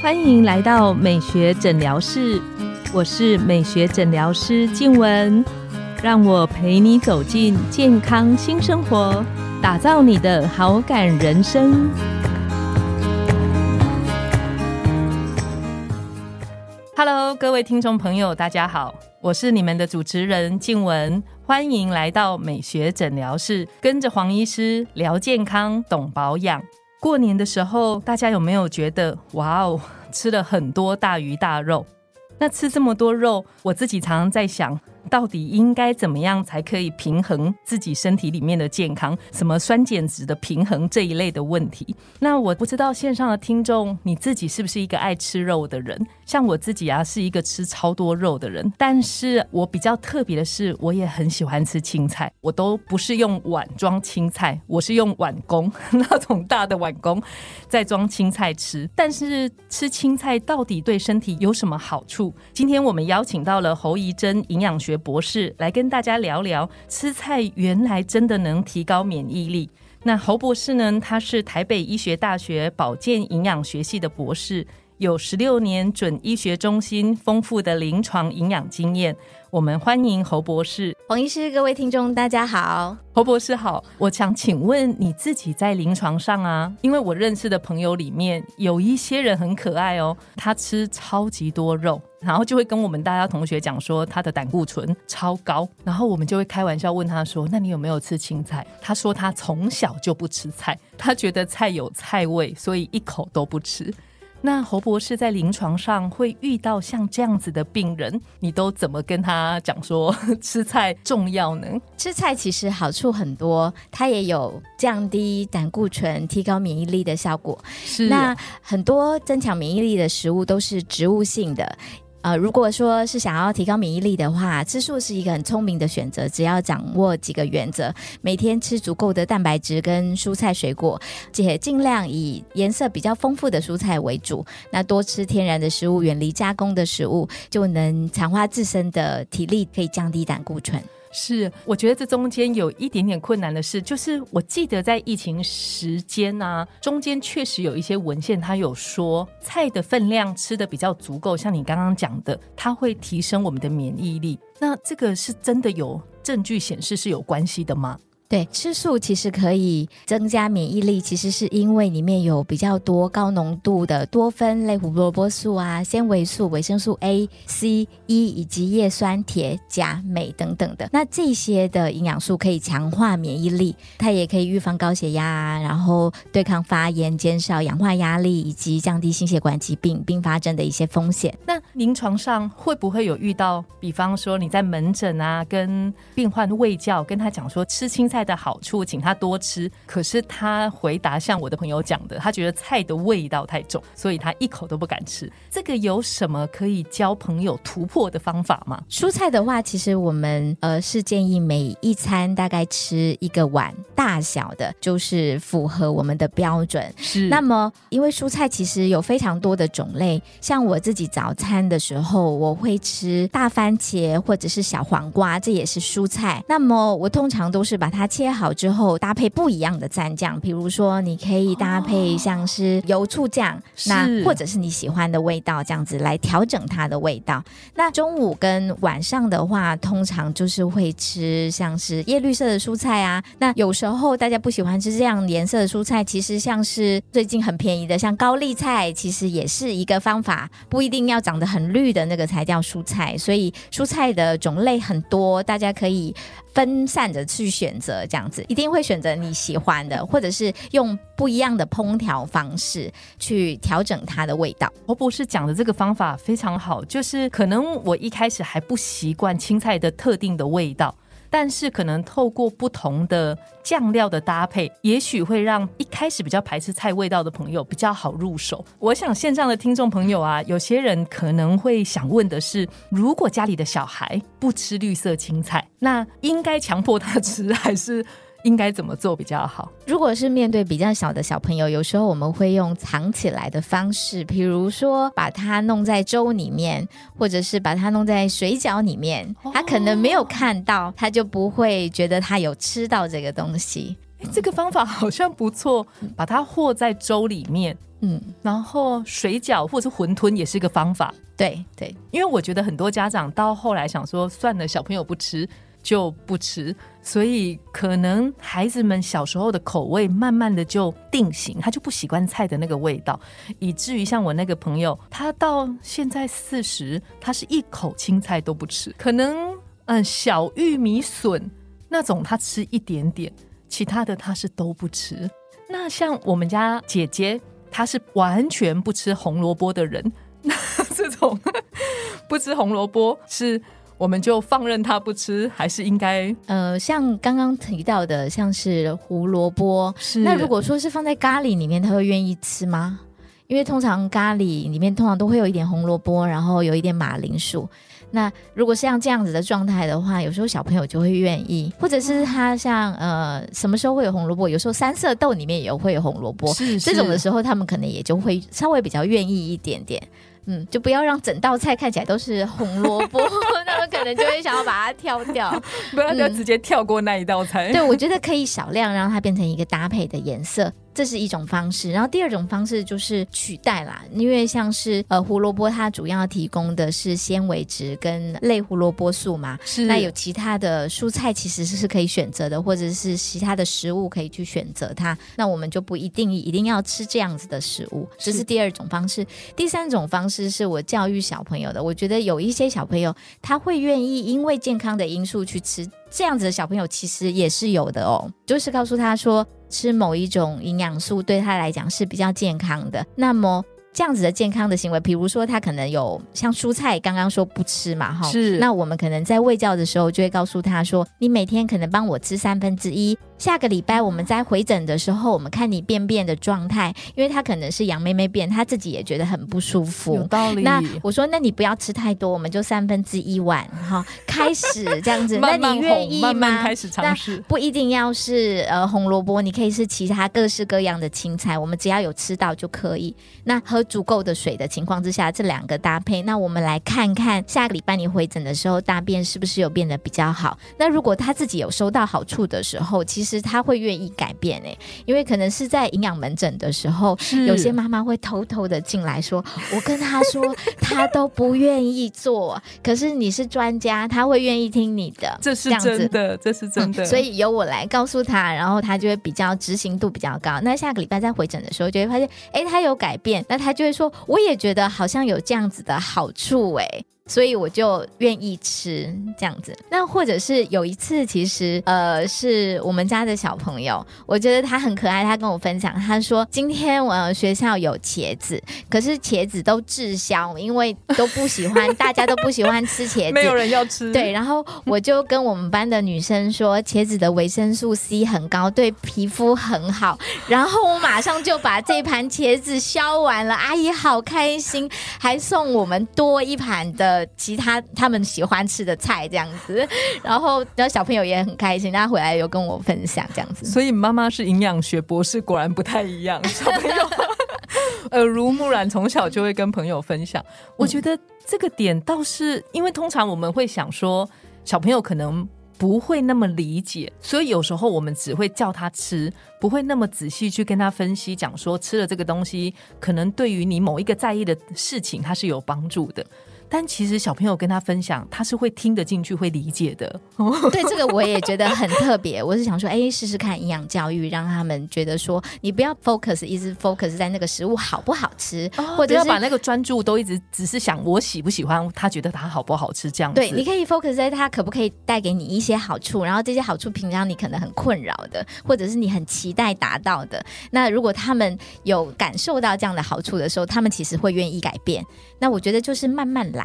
欢迎来到美学诊疗室，我是美学诊疗师静文，让我陪你走进健康新生活，打造你的好感人生。Hello，各位听众朋友，大家好，我是你们的主持人静文，欢迎来到美学诊疗室，跟着黄医师聊健康，懂保养。过年的时候，大家有没有觉得哇哦，吃了很多大鱼大肉？那吃这么多肉，我自己常常在想。到底应该怎么样才可以平衡自己身体里面的健康？什么酸碱值的平衡这一类的问题？那我不知道线上的听众你自己是不是一个爱吃肉的人？像我自己啊，是一个吃超多肉的人。但是我比较特别的是，我也很喜欢吃青菜。我都不是用碗装青菜，我是用碗工 那种大的碗工在装青菜吃。但是吃青菜到底对身体有什么好处？今天我们邀请到了侯怡珍营养学。博士来跟大家聊聊，吃菜原来真的能提高免疫力。那侯博士呢？他是台北医学大学保健营养学系的博士，有十六年准医学中心丰富的临床营养经验。我们欢迎侯博士，黄医师，各位听众，大家好，侯博士好。我想请问你自己在临床上啊，因为我认识的朋友里面有一些人很可爱哦，他吃超级多肉，然后就会跟我们大家同学讲说他的胆固醇超高，然后我们就会开玩笑问他说，那你有没有吃青菜？他说他从小就不吃菜，他觉得菜有菜味，所以一口都不吃。那侯博士在临床上会遇到像这样子的病人，你都怎么跟他讲说吃菜重要呢？吃菜其实好处很多，它也有降低胆固醇、提高免疫力的效果。是那很多增强免疫力的食物都是植物性的。呃，如果说是想要提高免疫力的话，吃素是一个很聪明的选择。只要掌握几个原则，每天吃足够的蛋白质跟蔬菜水果，且尽量以颜色比较丰富的蔬菜为主。那多吃天然的食物，远离加工的食物，就能强化自身的体力，可以降低胆固醇。是，我觉得这中间有一点点困难的是，就是我记得在疫情时间啊，中间确实有一些文献，它有说菜的分量吃的比较足够，像你刚刚讲的，它会提升我们的免疫力。那这个是真的有证据显示是有关系的吗？对，吃素其实可以增加免疫力，其实是因为里面有比较多高浓度的多酚类胡萝卜素啊、纤维素、维生素 A、C、E 以及叶酸、铁、钾、镁等等的。那这些的营养素可以强化免疫力，它也可以预防高血压，然后对抗发炎、减少氧化压力以及降低心血管疾病并发症的一些风险。那临床上会不会有遇到，比方说你在门诊啊，跟病患喂教，跟他讲说吃青菜。菜的好处，请他多吃。可是他回答像我的朋友讲的，他觉得菜的味道太重，所以他一口都不敢吃。这个有什么可以教朋友突破的方法吗？蔬菜的话，其实我们呃是建议每一餐大概吃一个碗大小的，就是符合我们的标准。是。那么，因为蔬菜其实有非常多的种类，像我自己早餐的时候，我会吃大番茄或者是小黄瓜，这也是蔬菜。那么我通常都是把它。切好之后，搭配不一样的蘸酱，比如说你可以搭配像是油醋酱，那或者是你喜欢的味道，这样子来调整它的味道。那中午跟晚上的话，通常就是会吃像是叶绿色的蔬菜啊。那有时候大家不喜欢吃这样颜色的蔬菜，其实像是最近很便宜的，像高丽菜，其实也是一个方法，不一定要长得很绿的那个才叫蔬菜。所以蔬菜的种类很多，大家可以。分散着去选择，这样子一定会选择你喜欢的，或者是用不一样的烹调方式去调整它的味道。我博士讲的这个方法非常好，就是可能我一开始还不习惯青菜的特定的味道。但是可能透过不同的酱料的搭配，也许会让一开始比较排斥菜味道的朋友比较好入手。我想线上的听众朋友啊，有些人可能会想问的是：如果家里的小孩不吃绿色青菜，那应该强迫他吃 还是？应该怎么做比较好？如果是面对比较小的小朋友，有时候我们会用藏起来的方式，比如说把它弄在粥里面，或者是把它弄在水饺里面，他可能没有看到，他就不会觉得他有吃到这个东西。哎，这个方法好像不错，把它和在粥里面，嗯，然后水饺或者是馄饨也是一个方法。对对，因为我觉得很多家长到后来想说，算了，小朋友不吃就不吃，所以可能孩子们小时候的口味慢慢的就定型，他就不习惯菜的那个味道，以至于像我那个朋友，他到现在四十，他是一口青菜都不吃，可能嗯小玉米笋那种他吃一点点，其他的他是都不吃。那像我们家姐姐，她是完全不吃红萝卜的人。那这种不吃红萝卜，是 我们就放任他不吃，还是应该？呃，像刚刚提到的，像是胡萝卜，那如果说是放在咖喱里面，他会愿意吃吗？因为通常咖喱里面通常都会有一点红萝卜，然后有一点马铃薯。那如果是像这样子的状态的话，有时候小朋友就会愿意，或者是他像呃什么时候会有红萝卜？有时候三色豆里面也会有红萝卜，是这种的时候，他们可能也就会稍微比较愿意一点点。嗯，就不要让整道菜看起来都是红萝卜，他们可能就会想要把它挑掉。不要就直接跳过那一道菜。对，我觉得可以少量让它变成一个搭配的颜色，这是一种方式。然后第二种方式就是取代啦，因为像是呃胡萝卜，它主要提供的是纤维质跟类胡萝卜素嘛。是那有其他的蔬菜其实是可以选择的，或者是其他的食物可以去选择它。那我们就不一定一定要吃这样子的食物，这是是第二种方式。第三种方式是我教育小朋友的，我觉得有一些小朋友他会愿意因为健康的因素去吃，这样子的小朋友其实也是有的哦。就是告诉他说，吃某一种营养素对他来讲是比较健康的。那么这样子的健康的行为，比如说他可能有像蔬菜，刚刚说不吃嘛，哈，是那我们可能在喂教的时候就会告诉他说，你每天可能帮我吃三分之一。下个礼拜我们在回诊的时候，我们看你便便的状态，因为他可能是杨妹妹便，他自己也觉得很不舒有服。道理。那我说，那你不要吃太多，我们就三分之一碗哈，开始这样子。慢慢那你愿哄意吗？慢慢开始尝试。不一定要是呃红萝卜，你可以是其他各式各样的青菜，我们只要有吃到就可以。那喝足够的水的情况之下，这两个搭配，那我们来看看下个礼拜你回诊的时候，大便是不是有变得比较好？那如果他自己有收到好处的时候，其实他会愿意改变诶、因为可能是在营养门诊的时候，有些妈妈会偷偷的进来说：“我跟他说，他都不愿意做，可是你是专家，他会愿意听你的。”这是样子真的，这是 真的。嗯所以由我来告诉他，然后他就会比较执行度比较高。那下个礼拜再回诊的时候，就会发现，哎，他有改变，那他就会说，我也觉得好像有这样子的好处，哎。所以我就愿意吃这样子。那或者是有一次，其实呃是我们家的小朋友，我觉得他很可爱，他跟我分享，他说今天我呃学校有茄子，可是茄子都滞销，因为都不喜欢，大家都不喜欢吃茄子，没有人要吃。对，然后我就跟我们班的女生说，茄子的维生素 C 很高，对皮肤很好。然后我马上就把这盘茄子削完了，阿姨好开心，还送我们多一盘的其他他们喜欢吃的菜这样子。然后，然后小朋友也很开心，他回来有跟我分享这样子。所以妈妈是营养学博士，果然不太一样。小朋友耳濡目染，从小就会跟朋友分享。我觉得这个点倒是，因为通常我们会想说，小朋友可能不会那么理解，所以有时候我们只会叫他吃，不会那么仔细去跟他分析，讲说吃了这个东西，可能对于你某一个在意的事情，它是有帮助的。但其实小朋友跟他分享，他是会听得进去、会理解的。对这个我也觉得很特别。我是想说，哎，试试看营养教育，让他们觉得说，你不要 focus 一直 focus 在那个食物好不好吃，或或者要把那个专注都一直只是想我喜不喜欢，他觉得他好不好吃这样子。对，你可以 focus 在他可不可以带给你一些好处，然后这些好处平常你可能很困扰的，或者是你很期待达到的。那如果他们有感受到这样的好处的时候，他们其实会愿意改变。那我觉得就是慢慢来。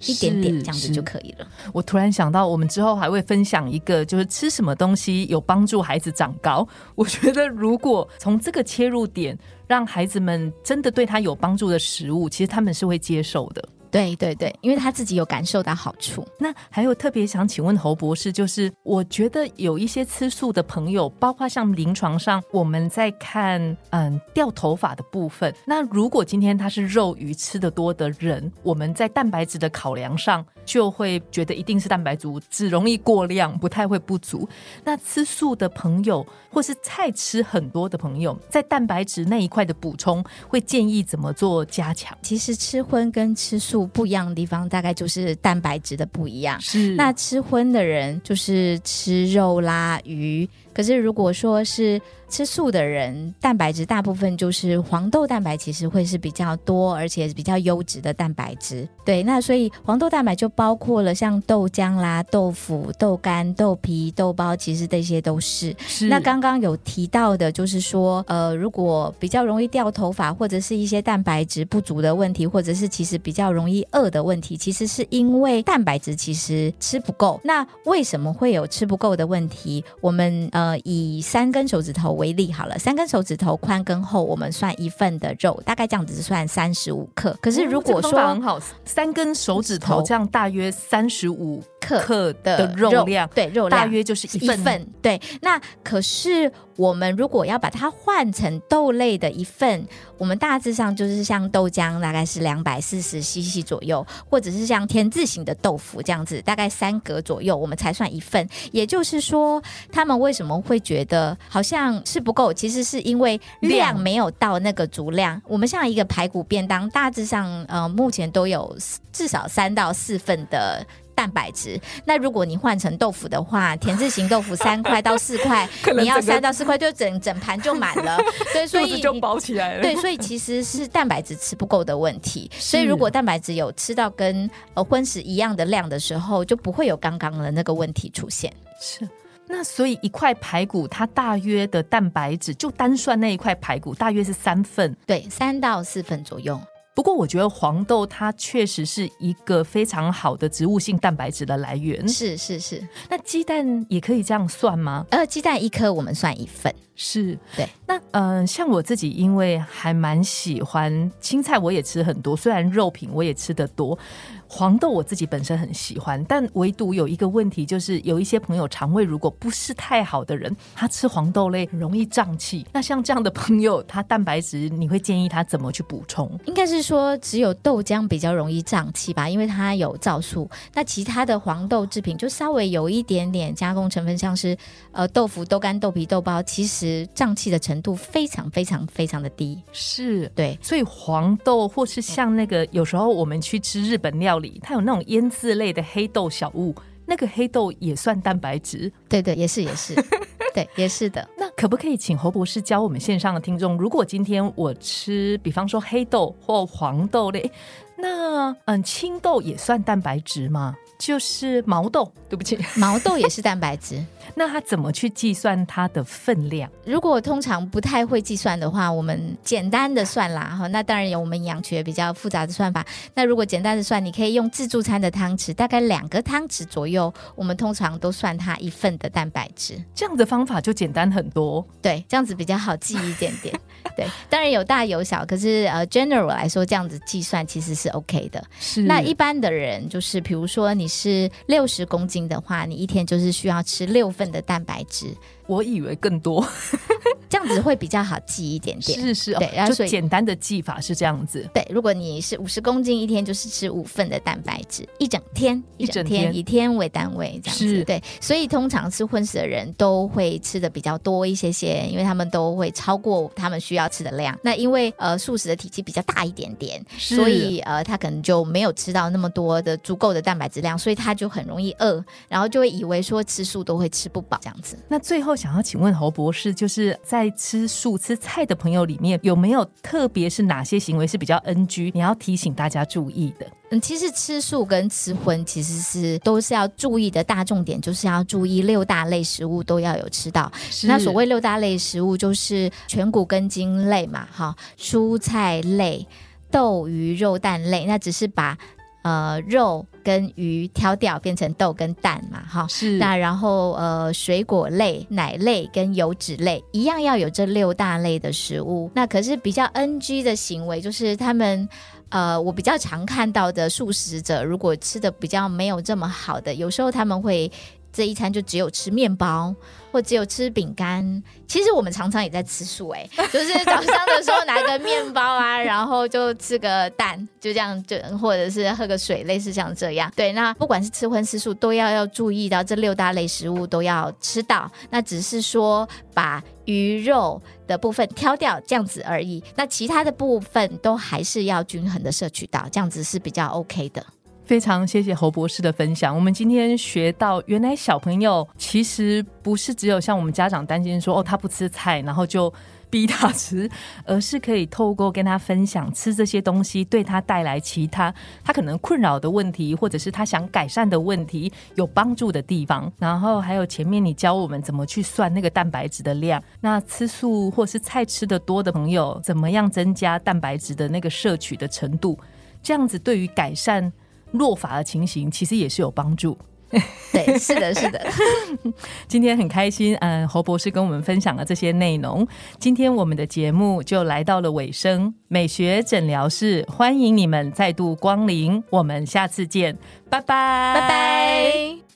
一点点这样子就可以了。我突然想到，我们之后还会分享一个，就是吃什么东西有帮助孩子长高。我觉得如果从这个切入点，让孩子们真的对他有帮助的食物，其实他们是会接受的。对对对，因为他自己有感受到好处。那还有特别想请问侯博士，就是我觉得有一些吃素的朋友，包括像临床上我们在看嗯掉头发的部分，那如果今天他是肉鱼吃的多的人，我们在蛋白质的考量上就会觉得一定是蛋白质只容易过量，不太会不足。那吃素的朋友或是菜吃很多的朋友，在蛋白质那一块的补充，会建议怎么做加强？其实吃荤跟吃素不一样的地方，大概就是蛋白质的不一样。是那吃荤的人就是吃肉啦、鱼，可是如果说是吃素的人，蛋白质大部分就是黄豆蛋白，其实会是比较多，而且比较优质的蛋白质。对，那所以黄豆蛋白就包括了像豆浆啦、豆腐、豆干、豆皮、豆包，其实这些都是。是那刚刚有提到的，就是说，呃，如果比较容易掉头发，或者是一些蛋白质不足的问题，或者是其实比较容易饿的问题，其实是因为蛋白质其实吃不够。那为什么会有吃不够的问题？我们呃以三根手指头为例好了，三根手指头宽跟厚，我们算一份的肉，大概这样子算三十五克。可是如果哦这个很说好，三根手指头头这样大约三十五克克的的肉量，对肉量大约就是一一份。对，那可是我们如果要把它换成豆类的一份，我们大致上就是像豆浆大概是两百四十 CC 左右，或者是像天字形的豆腐这样子，大概三格左右，我们才算一份。也就是说，他们为什么会觉得好像是不够？其实是因为量量没有到那个足量。我们像一个排骨便当，大致上呃目前都有至少三到四份的。蛋白质，那如果你换成豆腐的话，田字形豆腐三块到四块 你要三到四块就整整盘就满了，对，所以就你包起来了。对，所以其实是蛋白质吃不够的问题。所以如果蛋白质有吃到跟呃荤食一样的量的时候，就不会有刚刚的那个问题出现。是。那所以一块排骨，它大约的蛋白质，就单算那一块排骨，大约是三份。对，三到四份左右。不过我觉得黄豆它确实是一个非常好的植物性蛋白质的来源。是是是，那鸡蛋也可以这样算吗？呃，鸡蛋一颗我们算一份。是对。那嗯、呃像我自己，因为还蛮喜欢青菜，我也吃很多，虽然肉品我也吃得多。黄豆我自己本身很喜欢，但唯独有一个问题，就是有一些朋友肠胃如果不是太好的人，他吃黄豆类容易胀气。那像这样的朋友，他蛋白质你会建议他怎么去补充？应该是说只有豆浆比较容易胀气吧，因为它有皂素。那其他的黄豆制品就稍微有一点点加工成分，像是呃豆腐、豆干、豆皮、豆包，其实胀气的程度非常非常非常的低。是。对，所以黄豆或是像那个，有时候我们去吃日本料理，它有那种腌制类的黑豆小物，那个黑豆也算蛋白质。对对，也是也是，对，也是的。那可不可以请侯博士教我们线上的听众，如果今天我吃，比方说黑豆或黄豆类，那嗯青豆也算蛋白质吗？就是毛豆，对不起，毛豆也是蛋白质。那它怎么去计算它的分量？如果通常不太会计算的话，我们简单的算啦哈。那当然有我们营养学比较复杂的算法。那如果简单的算，你可以用自助餐的汤匙，大概两个汤匙左右，我们通常都算它一份的蛋白质。这样的方法就简单很多。对，这样子比较好记一点点。对，当然有大有小，可是呃，general 来说，这样子计算其实是 OK 的。是那一般的人就是，比如说你是六十公斤的话，你一天就是需要吃六份的蛋白质，我以为更多，这样子会比较好记一点点。是是，哦对然后所以就简单的记法是这样子。对，如果你是五十公斤，一天就是吃五份的蛋白质，一整天，一整天一整天，以天为单位这样子。对，所以通常吃荤食的人都会吃的比较多一些些，因为他们都会超过他们需要吃的量。那因为呃素食的体积比较大一点点，所以呃他可能就没有吃到那么多的足够的蛋白质量，所以他就很容易饿，然后就会以为说吃素都会吃不饱这样子。那最后想要请问侯博士，就是在吃素吃菜的朋友里面，有没有特别是哪些行为是比较 NG，你要提醒大家注意的？嗯，其实吃素跟吃荤其实是都是要注意的大重点，就是要注意六大类食物都要有吃到。那所谓六大类食物就是全谷根茎类嘛，哈，蔬菜类、豆鱼肉蛋类，那只是把呃肉跟鱼挑掉，变成豆跟蛋嘛，哈。是那然后呃，水果类、奶类跟油脂类一样要有这六大类的食物。那可是比较 NG 的行为，就是他们呃，我比较常看到的素食者，如果吃的比较没有这么好的，有时候他们会这一餐就只有吃面包。或只有吃饼干，其实我们常常也在吃素哎，就是早上的时候拿个面包啊，然后就吃个蛋，就这样就或者是喝个水，类似像这样。对，那不管是吃荤吃素，都要要注意到这六大类食物都要吃到。那只是说把鱼肉的部分挑掉这样子而已，那其他的部分都还是要均衡的摄取到，这样子是比较 OK 的。非常谢谢侯博士的分享。我们今天学到，原来小朋友其实不是只有像我们家长担心说，哦，他不吃菜，然后就逼他吃，而是可以透过跟他分享吃这些东西对他带来其他他可能困扰的问题，或者是他想改善的问题有帮助的地方。然后还有前面你教我们怎么去算那个蛋白质的量，那吃素或是菜吃的多的朋友，怎么样增加蛋白质的那个摄取的程度，这样子对于改善。落法的情形其实也是有帮助，对，是的，是的。今天很开心，嗯，侯博士跟我们分享了这些内容。今天我们的节目就来到了尾声，美学诊疗室欢迎你们再度光临，我们下次见，拜拜，拜拜。